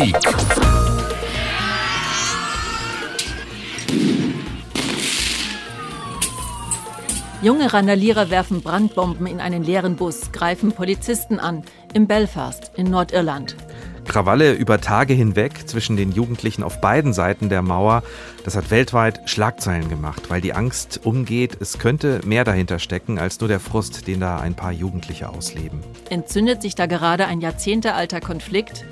Politik. Junge Randalierer werfen Brandbomben in einen leeren Bus, greifen Polizisten an, im Belfast in Nordirland. Krawalle über Tage hinweg zwischen den Jugendlichen auf beiden Seiten der Mauer, das hat weltweit Schlagzeilen gemacht, weil die Angst umgeht, es könnte mehr dahinter stecken als nur der Frust, den da ein paar Jugendliche ausleben. Entzündet sich da gerade ein jahrzehntealter Konflikt?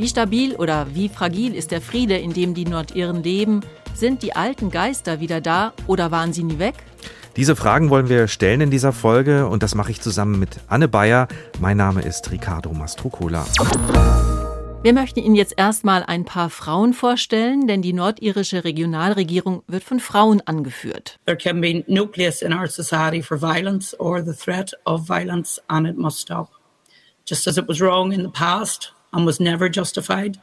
Wie stabil oder wie fragil ist der Friede, in dem die Nordiren leben? Sind die alten Geister wieder da oder waren sie nie weg? Diese Fragen wollen wir stellen in dieser Folge und das mache ich zusammen mit Anne Bayer. Mein Name ist Ricardo Mastrocola. Wir möchten Ihnen jetzt erstmal ein paar Frauen vorstellen, denn die nordirische Regionalregierung wird von Frauen angeführt. There can be nucleus in our society for violence or the threat of violence and it must stop. Just as it was wrong in the past and was never justified,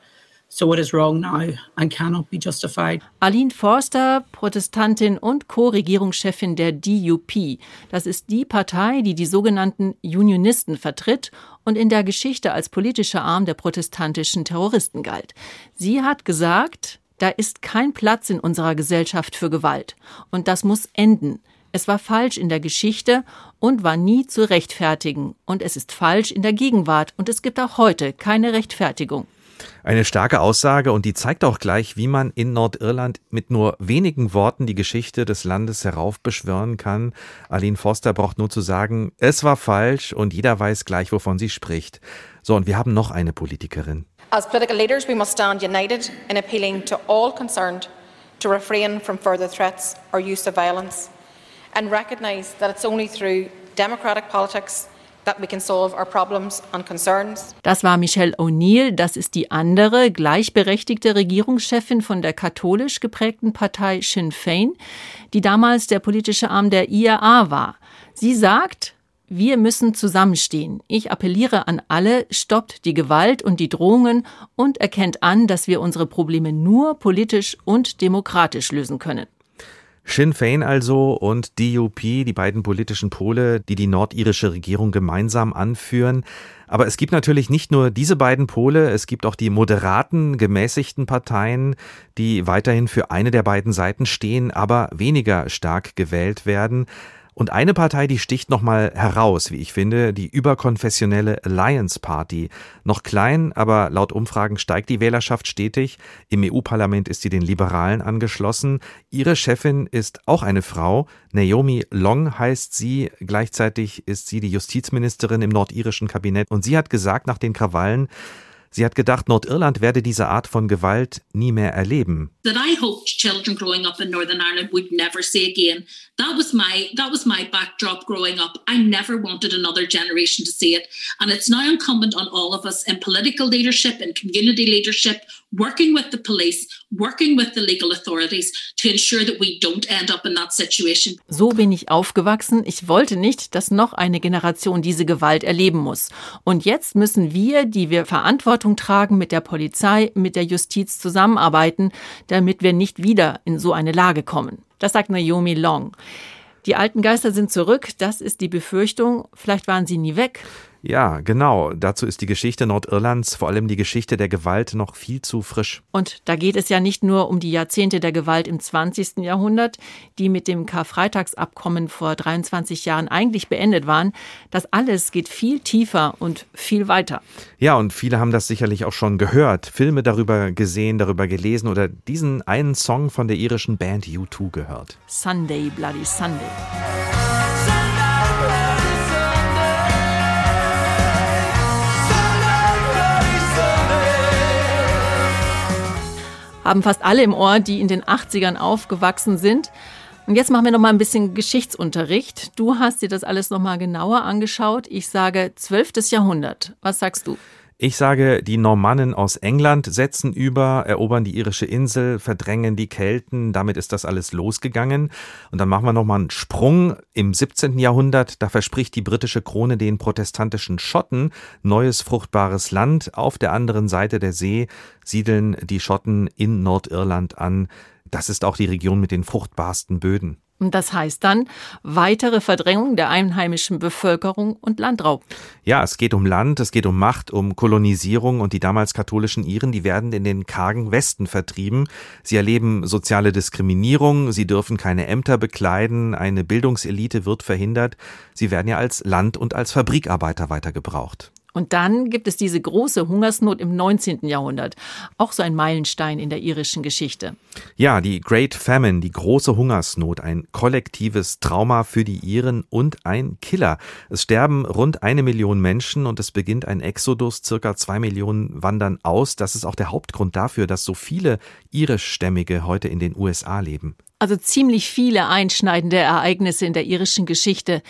So it is wrong now and cannot be justified. Aline Forster, Protestantin und Co-Regierungschefin der DUP. Das ist die Partei, die die sogenannten Unionisten vertritt und in der Geschichte als politischer Arm der protestantischen Terroristen galt. Sie hat gesagt, da ist kein Platz in unserer Gesellschaft für Gewalt. Und das muss enden. Es war falsch in der Geschichte und war nie zu rechtfertigen. Und es ist falsch in der Gegenwart. Und es gibt auch heute keine Rechtfertigung. Eine starke Aussage und die zeigt auch gleich, wie man in Nordirland mit nur wenigen Worten die Geschichte des Landes heraufbeschwören kann. Aline Foster braucht nur zu sagen, es war falsch und jeder weiß gleich, wovon sie spricht. So, und wir haben noch eine Politikerin. As political leaders, we must stand united in appealing to all concerned to refrain from further threats or use of violence and recognize that it's only through democratic politics das war Michelle O'Neill, das ist die andere gleichberechtigte Regierungschefin von der katholisch geprägten Partei Sinn Fein, die damals der politische Arm der IRA war. Sie sagt, wir müssen zusammenstehen. Ich appelliere an alle, stoppt die Gewalt und die Drohungen und erkennt an, dass wir unsere Probleme nur politisch und demokratisch lösen können. Sinn Fein also und DUP, die beiden politischen Pole, die die nordirische Regierung gemeinsam anführen. Aber es gibt natürlich nicht nur diese beiden Pole, es gibt auch die moderaten, gemäßigten Parteien, die weiterhin für eine der beiden Seiten stehen, aber weniger stark gewählt werden. Und eine Partei, die sticht nochmal heraus, wie ich finde, die überkonfessionelle Alliance Party. Noch klein, aber laut Umfragen steigt die Wählerschaft stetig. Im EU-Parlament ist sie den Liberalen angeschlossen. Ihre Chefin ist auch eine Frau. Naomi Long heißt sie. Gleichzeitig ist sie die Justizministerin im nordirischen Kabinett. Und sie hat gesagt nach den Krawallen, Sie hat gedacht, Nordirland werde diese Art von Gewalt nie mehr erleben. Leadership working with the police, working with the legal authorities to ensure that we don't end up in that situation. So bin ich aufgewachsen. Ich wollte nicht, dass noch eine Generation diese Gewalt erleben muss. Und jetzt müssen wir, die wir Verantwortung tragen, mit der Polizei, mit der Justiz zusammenarbeiten, damit wir nicht wieder in so eine Lage kommen. Das sagt Naomi Long. Die alten Geister sind zurück, das ist die Befürchtung. Vielleicht waren sie nie weg. Ja, genau. Dazu ist die Geschichte Nordirlands, vor allem die Geschichte der Gewalt, noch viel zu frisch. Und da geht es ja nicht nur um die Jahrzehnte der Gewalt im 20. Jahrhundert, die mit dem Karfreitagsabkommen vor 23 Jahren eigentlich beendet waren. Das alles geht viel tiefer und viel weiter. Ja, und viele haben das sicherlich auch schon gehört, Filme darüber gesehen, darüber gelesen oder diesen einen Song von der irischen Band U2 gehört. Sunday, Bloody Sunday. Haben fast alle im Ohr, die in den 80ern aufgewachsen sind. Und jetzt machen wir noch mal ein bisschen Geschichtsunterricht. Du hast dir das alles noch mal genauer angeschaut. Ich sage 12. Jahrhundert. Was sagst du? Ich sage, die Normannen aus England setzen über, erobern die irische Insel, verdrängen die Kelten, damit ist das alles losgegangen. Und dann machen wir nochmal einen Sprung im 17. Jahrhundert, da verspricht die britische Krone den protestantischen Schotten neues fruchtbares Land. Auf der anderen Seite der See siedeln die Schotten in Nordirland an. Das ist auch die Region mit den fruchtbarsten Böden. Und das heißt dann weitere Verdrängung der einheimischen Bevölkerung und Landraub. Ja, es geht um Land, es geht um Macht, um Kolonisierung und die damals katholischen Iren, die werden in den kargen Westen vertrieben. Sie erleben soziale Diskriminierung, sie dürfen keine Ämter bekleiden, eine Bildungselite wird verhindert. Sie werden ja als Land- und als Fabrikarbeiter weitergebraucht. Und dann gibt es diese große Hungersnot im 19. Jahrhundert. Auch so ein Meilenstein in der irischen Geschichte. Ja, die Great Famine, die große Hungersnot, ein kollektives Trauma für die Iren und ein Killer. Es sterben rund eine Million Menschen und es beginnt ein Exodus. Circa zwei Millionen wandern aus. Das ist auch der Hauptgrund dafür, dass so viele irischstämmige heute in den USA leben. Also ziemlich viele einschneidende Ereignisse in der irischen Geschichte.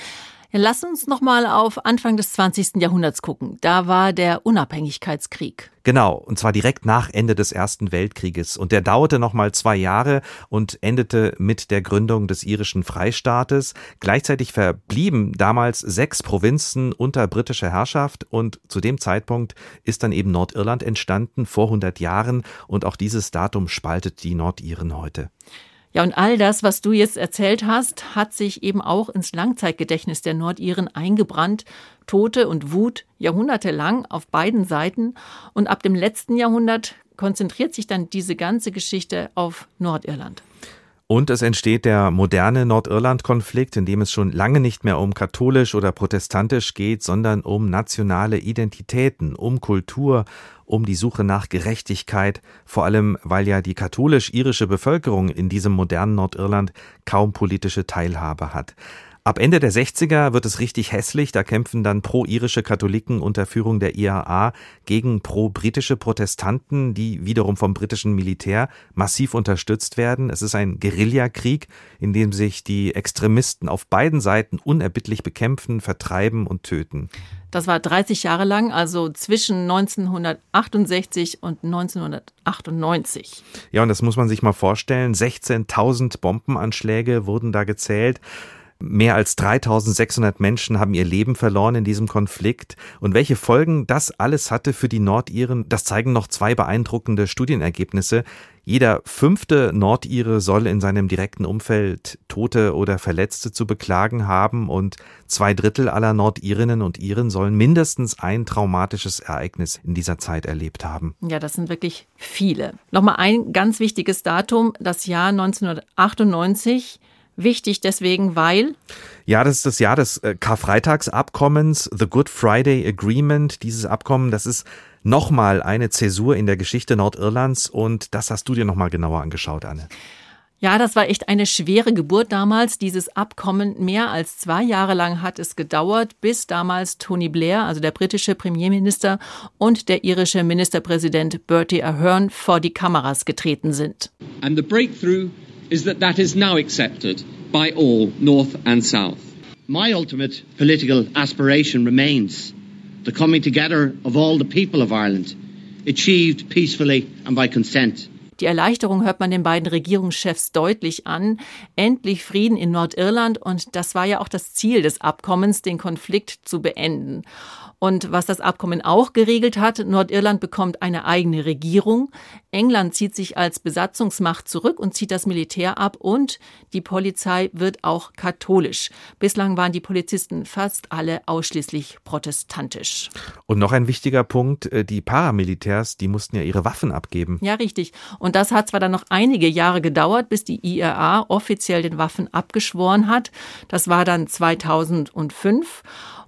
Ja, lass uns noch mal auf Anfang des 20. Jahrhunderts gucken. Da war der Unabhängigkeitskrieg. Genau, und zwar direkt nach Ende des Ersten Weltkrieges. Und der dauerte noch mal zwei Jahre und endete mit der Gründung des irischen Freistaates. Gleichzeitig verblieben damals sechs Provinzen unter britischer Herrschaft und zu dem Zeitpunkt ist dann eben Nordirland entstanden, vor 100 Jahren. Und auch dieses Datum spaltet die Nordiren heute. Ja, und all das, was du jetzt erzählt hast, hat sich eben auch ins Langzeitgedächtnis der Nordiren eingebrannt. Tote und Wut jahrhundertelang auf beiden Seiten. Und ab dem letzten Jahrhundert konzentriert sich dann diese ganze Geschichte auf Nordirland. Und es entsteht der moderne Nordirland-Konflikt, in dem es schon lange nicht mehr um katholisch oder protestantisch geht, sondern um nationale Identitäten, um Kultur, um die Suche nach Gerechtigkeit, vor allem weil ja die katholisch-irische Bevölkerung in diesem modernen Nordirland kaum politische Teilhabe hat. Ab Ende der 60er wird es richtig hässlich, da kämpfen dann pro-irische Katholiken unter Führung der IAA gegen pro-britische Protestanten, die wiederum vom britischen Militär massiv unterstützt werden. Es ist ein Guerillakrieg, in dem sich die Extremisten auf beiden Seiten unerbittlich bekämpfen, vertreiben und töten. Das war 30 Jahre lang, also zwischen 1968 und 1998. Ja, und das muss man sich mal vorstellen. 16.000 Bombenanschläge wurden da gezählt. Mehr als 3600 Menschen haben ihr Leben verloren in diesem Konflikt. Und welche Folgen das alles hatte für die Nordiren, das zeigen noch zwei beeindruckende Studienergebnisse. Jeder fünfte Nordire soll in seinem direkten Umfeld Tote oder Verletzte zu beklagen haben und zwei Drittel aller Nordirinnen und Iren sollen mindestens ein traumatisches Ereignis in dieser Zeit erlebt haben. Ja, das sind wirklich viele. Nochmal ein ganz wichtiges Datum, das Jahr 1998. Wichtig deswegen, weil ja, das ist das Jahr des äh, Karfreitagsabkommens, The Good Friday Agreement. Dieses Abkommen, das ist nochmal eine Zäsur in der Geschichte Nordirlands und das hast du dir nochmal genauer angeschaut, Anne. Ja, das war echt eine schwere Geburt damals. Dieses Abkommen mehr als zwei Jahre lang hat es gedauert, bis damals Tony Blair, also der britische Premierminister, und der irische Ministerpräsident Bertie Ahern vor die Kameras getreten sind. And the breakthrough is that that is now accepted by all, North and South. My ultimate political aspiration remains the coming together of all the people of Ireland, achieved peacefully and by consent. Die Erleichterung hört man den beiden Regierungschefs deutlich an. Endlich Frieden in Nordirland und das war ja auch das Ziel des Abkommens, den Konflikt zu beenden. Und was das Abkommen auch geregelt hat, Nordirland bekommt eine eigene Regierung. England zieht sich als Besatzungsmacht zurück und zieht das Militär ab und die Polizei wird auch katholisch. Bislang waren die Polizisten fast alle ausschließlich protestantisch. Und noch ein wichtiger Punkt, äh, die Paramilitärs, die mussten ja ihre Waffen abgeben. Ja, richtig. Und das hat zwar dann noch einige Jahre gedauert, bis die IRA offiziell den Waffen abgeschworen hat. Das war dann 2005.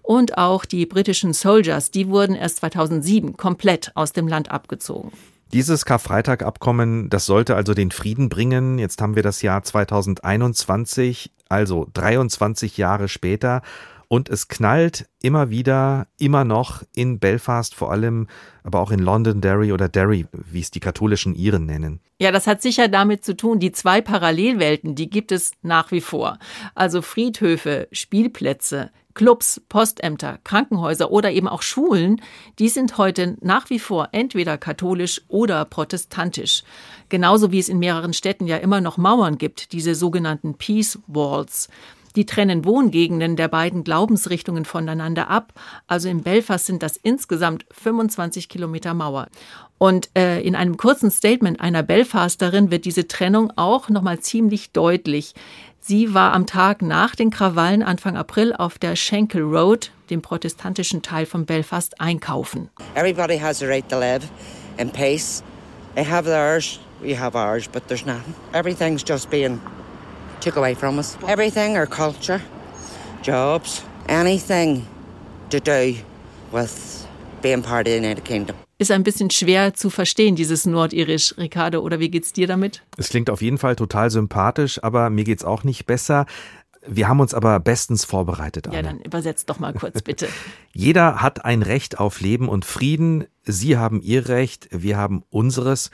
Und auch die britischen Soldiers, die wurden erst 2007 komplett aus dem Land abgezogen. Dieses Karfreitag-Abkommen, das sollte also den Frieden bringen. Jetzt haben wir das Jahr 2021, also 23 Jahre später. Und es knallt immer wieder, immer noch in Belfast vor allem, aber auch in Londonderry oder Derry, wie es die katholischen Iren nennen. Ja, das hat sicher damit zu tun, die zwei Parallelwelten, die gibt es nach wie vor. Also Friedhöfe, Spielplätze, Clubs, Postämter, Krankenhäuser oder eben auch Schulen, die sind heute nach wie vor entweder katholisch oder protestantisch. Genauso wie es in mehreren Städten ja immer noch Mauern gibt, diese sogenannten Peace Walls. Die trennen Wohngegenden der beiden Glaubensrichtungen voneinander ab. Also in Belfast sind das insgesamt 25 Kilometer Mauer. Und äh, in einem kurzen Statement einer Belfasterin wird diese Trennung auch nochmal ziemlich deutlich. Sie war am Tag nach den Krawallen Anfang April auf der Schenkel Road, dem protestantischen Teil von Belfast, einkaufen. Everybody has a right to live in peace. They have theirs, we have ours, but there's nothing. Everything's just being took away from us. Everything, our culture, jobs, anything to do with being part of the United Kingdom ist ein bisschen schwer zu verstehen, dieses Nordirisch, Ricardo, oder wie geht's dir damit? Es klingt auf jeden Fall total sympathisch, aber mir geht's auch nicht besser. Wir haben uns aber bestens vorbereitet. Anne. Ja, dann übersetzt doch mal kurz, bitte. Jeder hat ein Recht auf Leben und Frieden. Sie haben ihr Recht, wir haben unseres.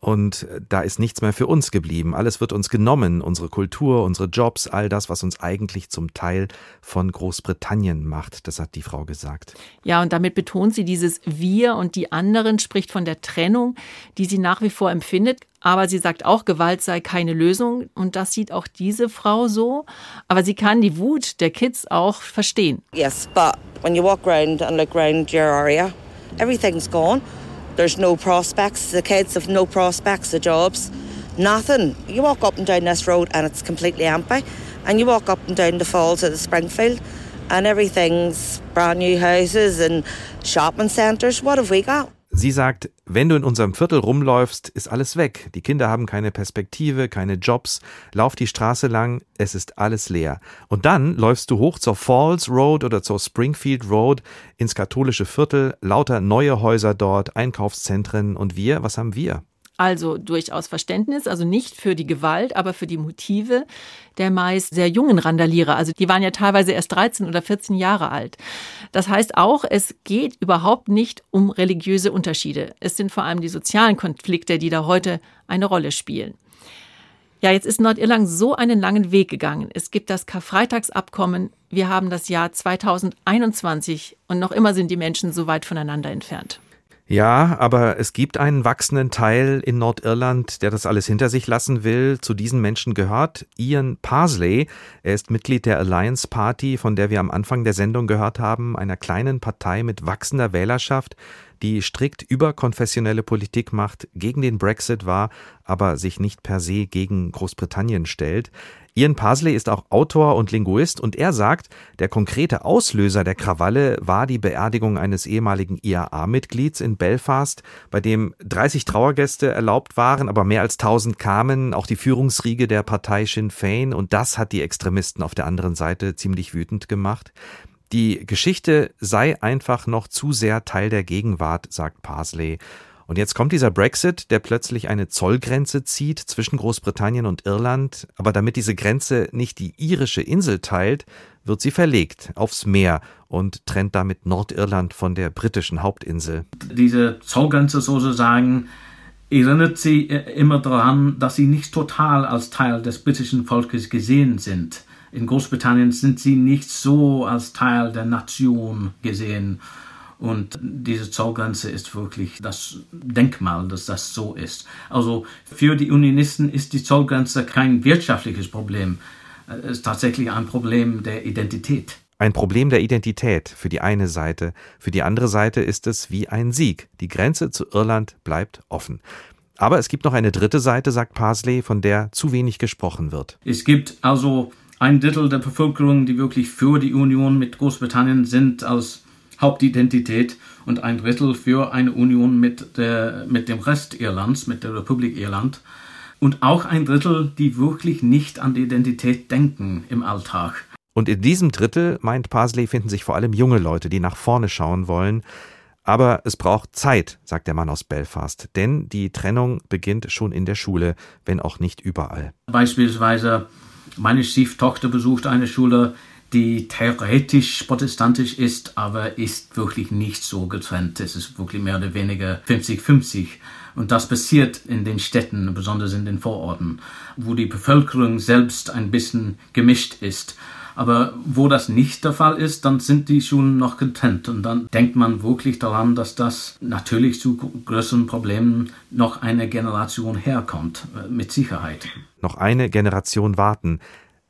Und da ist nichts mehr für uns geblieben. Alles wird uns genommen, unsere Kultur, unsere Jobs, all das, was uns eigentlich zum Teil von Großbritannien macht. Das hat die Frau gesagt. Ja, und damit betont sie dieses Wir und die anderen, spricht von der Trennung, die sie nach wie vor empfindet. Aber sie sagt auch, Gewalt sei keine Lösung. Und das sieht auch diese Frau so. Aber sie kann die Wut der Kids auch verstehen. Yes, but when you walk around and look around your area, everything's gone. There's no prospects. The kids have no prospects of jobs. Nothing. You walk up and down this road and it's completely empty. And you walk up and down the falls of the Springfield and everything's brand new houses and shopping centres. What have we got? Sie sagt, wenn du in unserem Viertel rumläufst, ist alles weg. Die Kinder haben keine Perspektive, keine Jobs. Lauf die Straße lang, es ist alles leer. Und dann läufst du hoch zur Falls Road oder zur Springfield Road ins katholische Viertel, lauter neue Häuser dort, Einkaufszentren. Und wir, was haben wir? Also durchaus Verständnis, also nicht für die Gewalt, aber für die Motive der meist sehr jungen Randalierer. Also die waren ja teilweise erst 13 oder 14 Jahre alt. Das heißt auch, es geht überhaupt nicht um religiöse Unterschiede. Es sind vor allem die sozialen Konflikte, die da heute eine Rolle spielen. Ja, jetzt ist Nordirland so einen langen Weg gegangen. Es gibt das Karfreitagsabkommen. Wir haben das Jahr 2021 und noch immer sind die Menschen so weit voneinander entfernt. Ja, aber es gibt einen wachsenden Teil in Nordirland, der das alles hinter sich lassen will. Zu diesen Menschen gehört Ian Parsley. Er ist Mitglied der Alliance Party, von der wir am Anfang der Sendung gehört haben, einer kleinen Partei mit wachsender Wählerschaft, die strikt überkonfessionelle Politik macht, gegen den Brexit war, aber sich nicht per se gegen Großbritannien stellt. Ian Parsley ist auch Autor und Linguist und er sagt, der konkrete Auslöser der Krawalle war die Beerdigung eines ehemaligen IAA-Mitglieds in Belfast, bei dem 30 Trauergäste erlaubt waren, aber mehr als 1000 kamen, auch die Führungsriege der Partei Sinn Fein und das hat die Extremisten auf der anderen Seite ziemlich wütend gemacht. Die Geschichte sei einfach noch zu sehr Teil der Gegenwart, sagt Parsley. Und jetzt kommt dieser Brexit, der plötzlich eine Zollgrenze zieht zwischen Großbritannien und Irland. Aber damit diese Grenze nicht die irische Insel teilt, wird sie verlegt aufs Meer und trennt damit Nordirland von der britischen Hauptinsel. Diese Zollgrenze sozusagen erinnert sie immer daran, dass sie nicht total als Teil des britischen Volkes gesehen sind. In Großbritannien sind sie nicht so als Teil der Nation gesehen. Und diese Zollgrenze ist wirklich das Denkmal, dass das so ist. Also für die Unionisten ist die Zollgrenze kein wirtschaftliches Problem. Es ist tatsächlich ein Problem der Identität. Ein Problem der Identität für die eine Seite, für die andere Seite ist es wie ein Sieg. Die Grenze zu Irland bleibt offen. Aber es gibt noch eine dritte Seite, sagt Parsley, von der zu wenig gesprochen wird. Es gibt also ein Drittel der Bevölkerung, die wirklich für die Union mit Großbritannien sind als Hauptidentität und ein Drittel für eine Union mit, der, mit dem Rest Irlands, mit der Republik Irland. Und auch ein Drittel, die wirklich nicht an die Identität denken im Alltag. Und in diesem Drittel, meint Parsley, finden sich vor allem junge Leute, die nach vorne schauen wollen. Aber es braucht Zeit, sagt der Mann aus Belfast, denn die Trennung beginnt schon in der Schule, wenn auch nicht überall. Beispielsweise meine Stieftochter besucht eine Schule, die theoretisch protestantisch ist, aber ist wirklich nicht so getrennt. Es ist wirklich mehr oder weniger 50-50. Und das passiert in den Städten, besonders in den Vororten, wo die Bevölkerung selbst ein bisschen gemischt ist. Aber wo das nicht der Fall ist, dann sind die Schulen noch getrennt. Und dann denkt man wirklich daran, dass das natürlich zu größeren Problemen noch eine Generation herkommt, äh, mit Sicherheit. Noch eine Generation warten.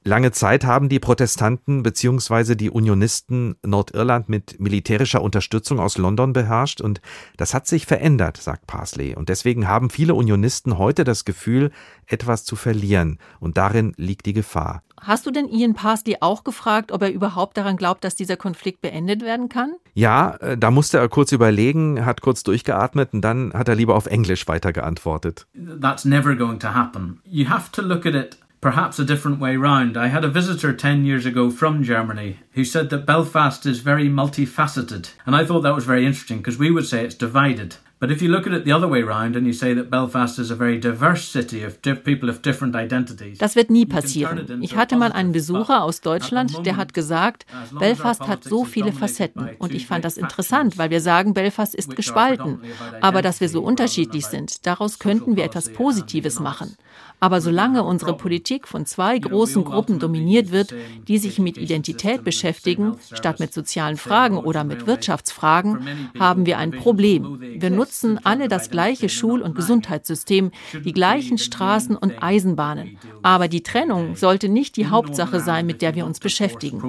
Lange Zeit haben die Protestanten bzw. die Unionisten Nordirland mit militärischer Unterstützung aus London beherrscht und das hat sich verändert, sagt Parsley. Und deswegen haben viele Unionisten heute das Gefühl, etwas zu verlieren und darin liegt die Gefahr. Hast du denn Ian Parsley auch gefragt, ob er überhaupt daran glaubt, dass dieser Konflikt beendet werden kann? Ja, äh, da musste er kurz überlegen, hat kurz durchgeatmet und dann hat er lieber auf Englisch weiter geantwortet. That's never going to happen. You have to look at it perhaps a different way round. I had a visitor 10 years ago from Germany who said that Belfast is very multifaceted. And I thought that was very interesting because we would say it's divided. But if you look at it the other way around and you say that Belfast is a very diverse city of people of different identities. Das wird nie passieren. Ich hatte mal einen Besucher aus Deutschland, der hat gesagt, Belfast hat so viele Facetten und ich fand das interessant, weil wir sagen, Belfast ist gespalten, aber dass wir so unterschiedlich sind, daraus könnten wir etwas Positives machen. Aber solange unsere Politik von zwei großen Gruppen dominiert wird, die sich mit Identität beschäftigen, statt mit sozialen Fragen oder mit Wirtschaftsfragen, haben wir ein Problem. Wir nutzen alle das gleiche Schul- und Gesundheitssystem, die gleichen Straßen und Eisenbahnen. Aber die Trennung sollte nicht die Hauptsache sein, mit der wir uns beschäftigen.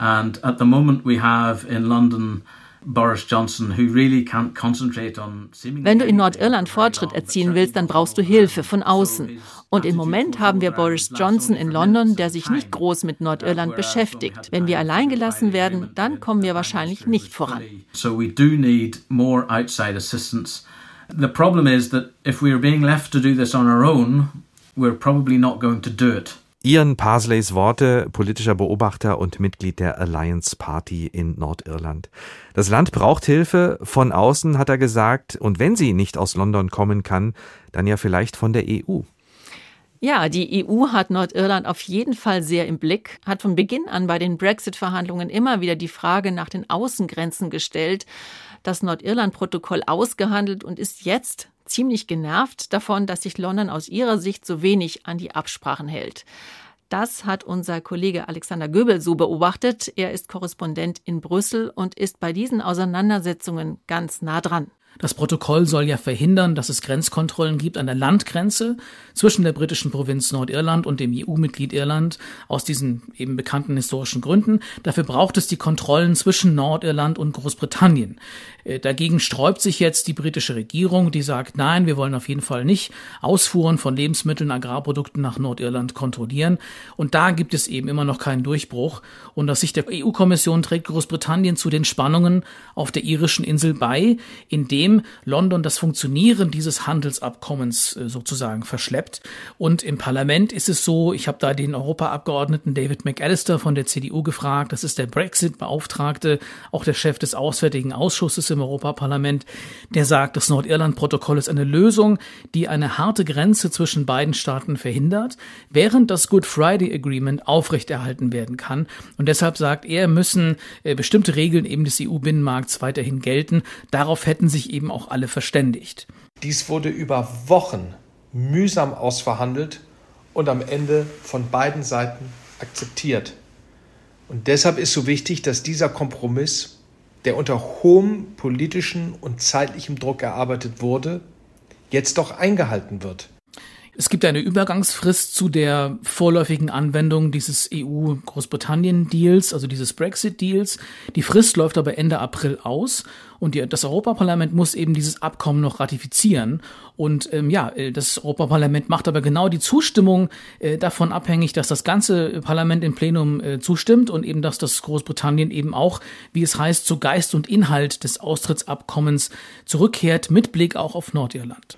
And at the moment we have in London Boris Johnson, who really can't concentrate on Wenn du in Nordirland Fortschritt erzielen willst, dann brauchst du Hilfe von außen. Und im Moment haben wir Boris Johnson in London, der sich nicht groß mit Nordirland beschäftigt. Wenn wir allein gelassen werden, dann kommen wir wahrscheinlich nicht voran. So we do need more outside assistance. The problem is that if we are being left to do this on our own, we're probably not going to do it. Ian Parsleys Worte, politischer Beobachter und Mitglied der Alliance Party in Nordirland. Das Land braucht Hilfe von außen, hat er gesagt, und wenn sie nicht aus London kommen kann, dann ja vielleicht von der EU. Ja, die EU hat Nordirland auf jeden Fall sehr im Blick, hat von Beginn an bei den Brexit-Verhandlungen immer wieder die Frage nach den Außengrenzen gestellt, das Nordirland-Protokoll ausgehandelt und ist jetzt ziemlich genervt davon, dass sich London aus ihrer Sicht so wenig an die Absprachen hält. Das hat unser Kollege Alexander Göbel so beobachtet. Er ist Korrespondent in Brüssel und ist bei diesen Auseinandersetzungen ganz nah dran. Das Protokoll soll ja verhindern, dass es Grenzkontrollen gibt an der Landgrenze zwischen der britischen Provinz Nordirland und dem EU-Mitglied Irland aus diesen eben bekannten historischen Gründen. Dafür braucht es die Kontrollen zwischen Nordirland und Großbritannien. Äh, dagegen sträubt sich jetzt die britische Regierung, die sagt, nein, wir wollen auf jeden Fall nicht Ausfuhren von Lebensmitteln, Agrarprodukten nach Nordirland kontrollieren. Und da gibt es eben immer noch keinen Durchbruch. Und aus Sicht der EU-Kommission trägt Großbritannien zu den Spannungen auf der irischen Insel bei, indem London das Funktionieren dieses Handelsabkommens äh, sozusagen verschleppt. Und im Parlament ist es so, ich habe da den Europaabgeordneten David McAllister von der CDU gefragt, das ist der Brexit-Beauftragte, auch der Chef des Auswärtigen Ausschusses im Europaparlament, der sagt, das Nordirland-Protokoll ist eine Lösung, die eine harte Grenze zwischen beiden Staaten verhindert, während das Good Friday Agreement aufrechterhalten werden kann. Und deshalb sagt er, müssen äh, bestimmte Regeln eben des EU-Binnenmarkts weiterhin gelten. Darauf hätten sich eben auch alle verständigt. Dies wurde über Wochen mühsam ausverhandelt und am Ende von beiden Seiten akzeptiert. Und deshalb ist so wichtig, dass dieser Kompromiss der unter hohem politischen und zeitlichem Druck erarbeitet wurde, jetzt doch eingehalten wird. Es gibt eine Übergangsfrist zu der vorläufigen Anwendung dieses EU-Großbritannien-Deals, also dieses Brexit-Deals. Die Frist läuft aber Ende April aus und die, das Europaparlament muss eben dieses Abkommen noch ratifizieren. Und ähm, ja, äh, das Europaparlament macht aber genau die Zustimmung äh, davon abhängig, dass das ganze Parlament im Plenum äh, zustimmt und eben, dass das Großbritannien eben auch, wie es heißt, zu Geist und Inhalt des Austrittsabkommens zurückkehrt, mit Blick auch auf Nordirland.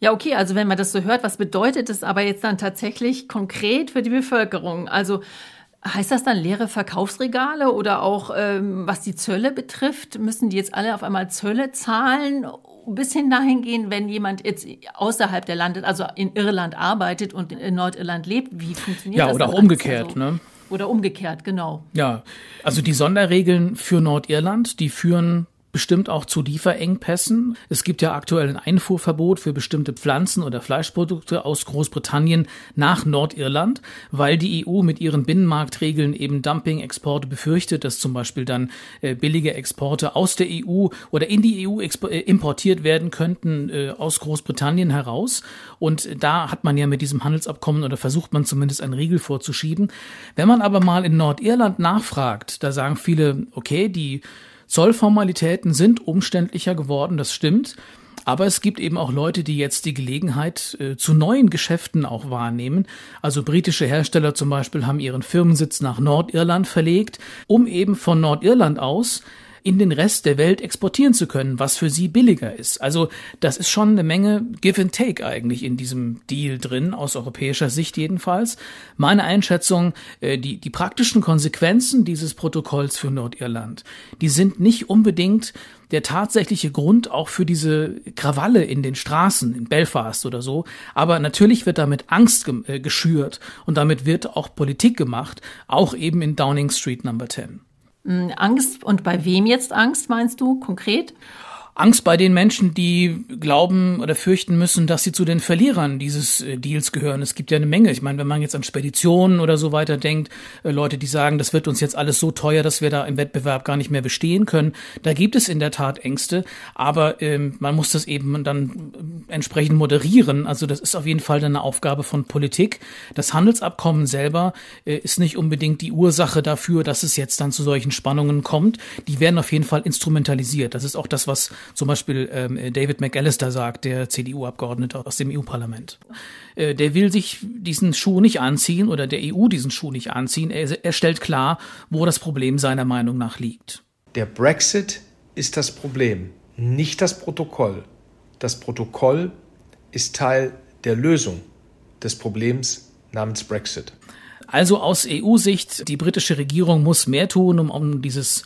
Ja, okay, also wenn man das so hört, was bedeutet es aber jetzt dann tatsächlich konkret für die Bevölkerung? Also heißt das dann leere Verkaufsregale oder auch ähm, was die Zölle betrifft, müssen die jetzt alle auf einmal Zölle zahlen? Bis hin dahin gehen, wenn jemand jetzt außerhalb der Lande, also in Irland arbeitet und in Nordirland lebt, wie funktioniert ja, das? Ja, oder auch umgekehrt, also? ne? Oder umgekehrt, genau. Ja, also die Sonderregeln für Nordirland, die führen bestimmt auch zu Lieferengpässen. Es gibt ja aktuell ein Einfuhrverbot für bestimmte Pflanzen oder Fleischprodukte aus Großbritannien nach Nordirland, weil die EU mit ihren Binnenmarktregeln eben Dumping-Exporte befürchtet, dass zum Beispiel dann äh, billige Exporte aus der EU oder in die EU äh, importiert werden könnten äh, aus Großbritannien heraus. Und da hat man ja mit diesem Handelsabkommen oder versucht man zumindest einen Riegel vorzuschieben. Wenn man aber mal in Nordirland nachfragt, da sagen viele, okay, die Zollformalitäten sind umständlicher geworden, das stimmt. Aber es gibt eben auch Leute, die jetzt die Gelegenheit äh, zu neuen Geschäften auch wahrnehmen. Also britische Hersteller zum Beispiel haben ihren Firmensitz nach Nordirland verlegt, um eben von Nordirland aus in den Rest der Welt exportieren zu können, was für sie billiger ist. Also das ist schon eine Menge Give and Take eigentlich in diesem Deal drin, aus europäischer Sicht jedenfalls. Meine Einschätzung, äh, die, die praktischen Konsequenzen dieses Protokolls für Nordirland, die sind nicht unbedingt der tatsächliche Grund auch für diese Krawalle in den Straßen in Belfast oder so. Aber natürlich wird damit Angst äh, geschürt und damit wird auch Politik gemacht, auch eben in Downing Street Number 10. Hm, Angst und bei wem jetzt Angst, meinst du konkret? Angst bei den Menschen, die glauben oder fürchten müssen, dass sie zu den Verlierern dieses äh, Deals gehören. Es gibt ja eine Menge. Ich meine, wenn man jetzt an Speditionen oder so weiter denkt, äh, Leute, die sagen, das wird uns jetzt alles so teuer, dass wir da im Wettbewerb gar nicht mehr bestehen können. Da gibt es in der Tat Ängste, aber ähm, man muss das eben dann äh, entsprechend moderieren. Also das ist auf jeden Fall eine Aufgabe von Politik. Das Handelsabkommen selber äh, ist nicht unbedingt die Ursache dafür, dass es jetzt dann zu solchen Spannungen kommt. Die werden auf jeden Fall instrumentalisiert. Das ist auch das, was zum Beispiel ähm, David McAllister sagt, der CDU-Abgeordnete aus dem EU-Parlament. Äh, der will sich diesen Schuh nicht anziehen oder der EU diesen Schuh nicht anziehen. Er, er stellt klar, wo das Problem seiner Meinung nach liegt. Der Brexit ist das Problem, nicht das Protokoll. Das Protokoll ist Teil der Lösung des Problems namens Brexit. Also aus EU-Sicht, die britische Regierung muss mehr tun, um, um dieses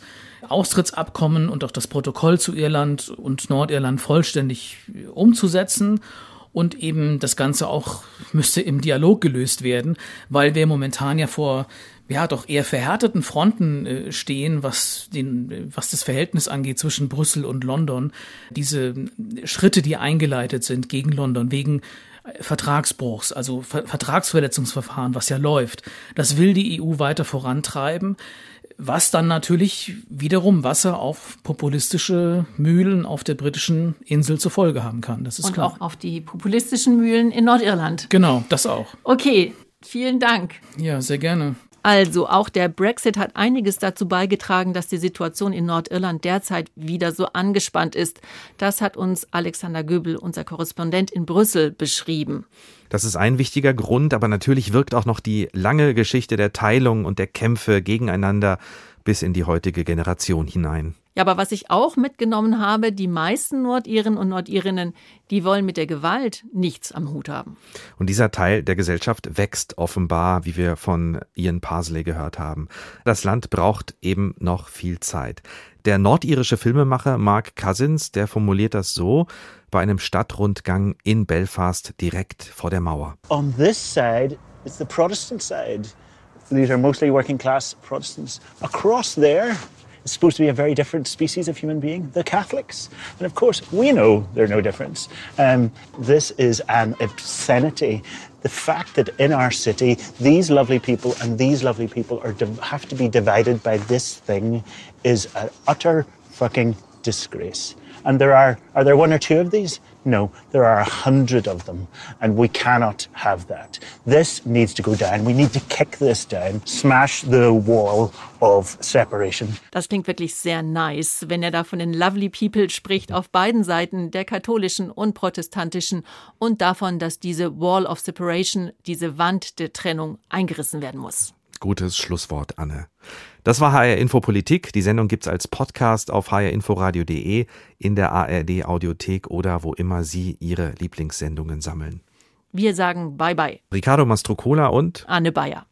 Austrittsabkommen und auch das Protokoll zu Irland und Nordirland vollständig umzusetzen. Und eben das Ganze auch müsste im Dialog gelöst werden, weil wir momentan ja vor ja doch eher verhärteten Fronten äh, stehen, was den was das Verhältnis angeht zwischen Brüssel und London. Diese Schritte, die eingeleitet sind gegen London wegen Vertragsbruchs, also Ver Vertragsverletzungsverfahren, was ja läuft. Das will die EU weiter vorantreiben was dann natürlich wiederum Wasser auf populistische Mühlen auf der britischen Insel zur Folge haben kann. Das ist Und klar. auch auf die populistischen Mühlen in Nordirland. Genau, das auch. Okay, vielen Dank. Ja, sehr gerne. Also auch der Brexit hat einiges dazu beigetragen, dass die Situation in Nordirland derzeit wieder so angespannt ist. Das hat uns Alexander Göbel, unser Korrespondent in Brüssel, beschrieben. Das ist ein wichtiger Grund, aber natürlich wirkt auch noch die lange Geschichte der Teilung und der Kämpfe gegeneinander bis in die heutige Generation hinein. Ja, aber was ich auch mitgenommen habe, die meisten Nordiren und Nordirinnen, die wollen mit der Gewalt nichts am Hut haben. Und dieser Teil der Gesellschaft wächst offenbar, wie wir von Ian Parsley gehört haben. Das Land braucht eben noch viel Zeit. Der nordirische Filmemacher Mark Cousins, der formuliert das so bei einem Stadtrundgang in Belfast direkt vor der Mauer. On this side is the Protestant side. These are mostly working class Protestants. Across there is supposed to be a very different species of human being, the Catholics. And of course, we know they're no difference. Um, this is an obscenity. The fact that in our city, these lovely people and these lovely people are have to be divided by this thing is an utter fucking disgrace. And there are, are there one or two of these? No, there are a hundred of them, and we cannot have that. This needs to go down. We need to kick this down, smash the wall of separation. Das klingt wirklich sehr nice, wenn er da von den Lovely People spricht auf beiden Seiten, der katholischen und protestantischen, und davon, dass diese Wall of Separation, diese Wand der Trennung, eingerissen werden muss. Gutes Schlusswort, Anne. Das war HR Info Politik. Die Sendung gibt's als Podcast auf hrinforadio.de, in der ARD Audiothek oder wo immer Sie Ihre Lieblingssendungen sammeln. Wir sagen Bye bye. Ricardo Mastrocola und Anne Bayer.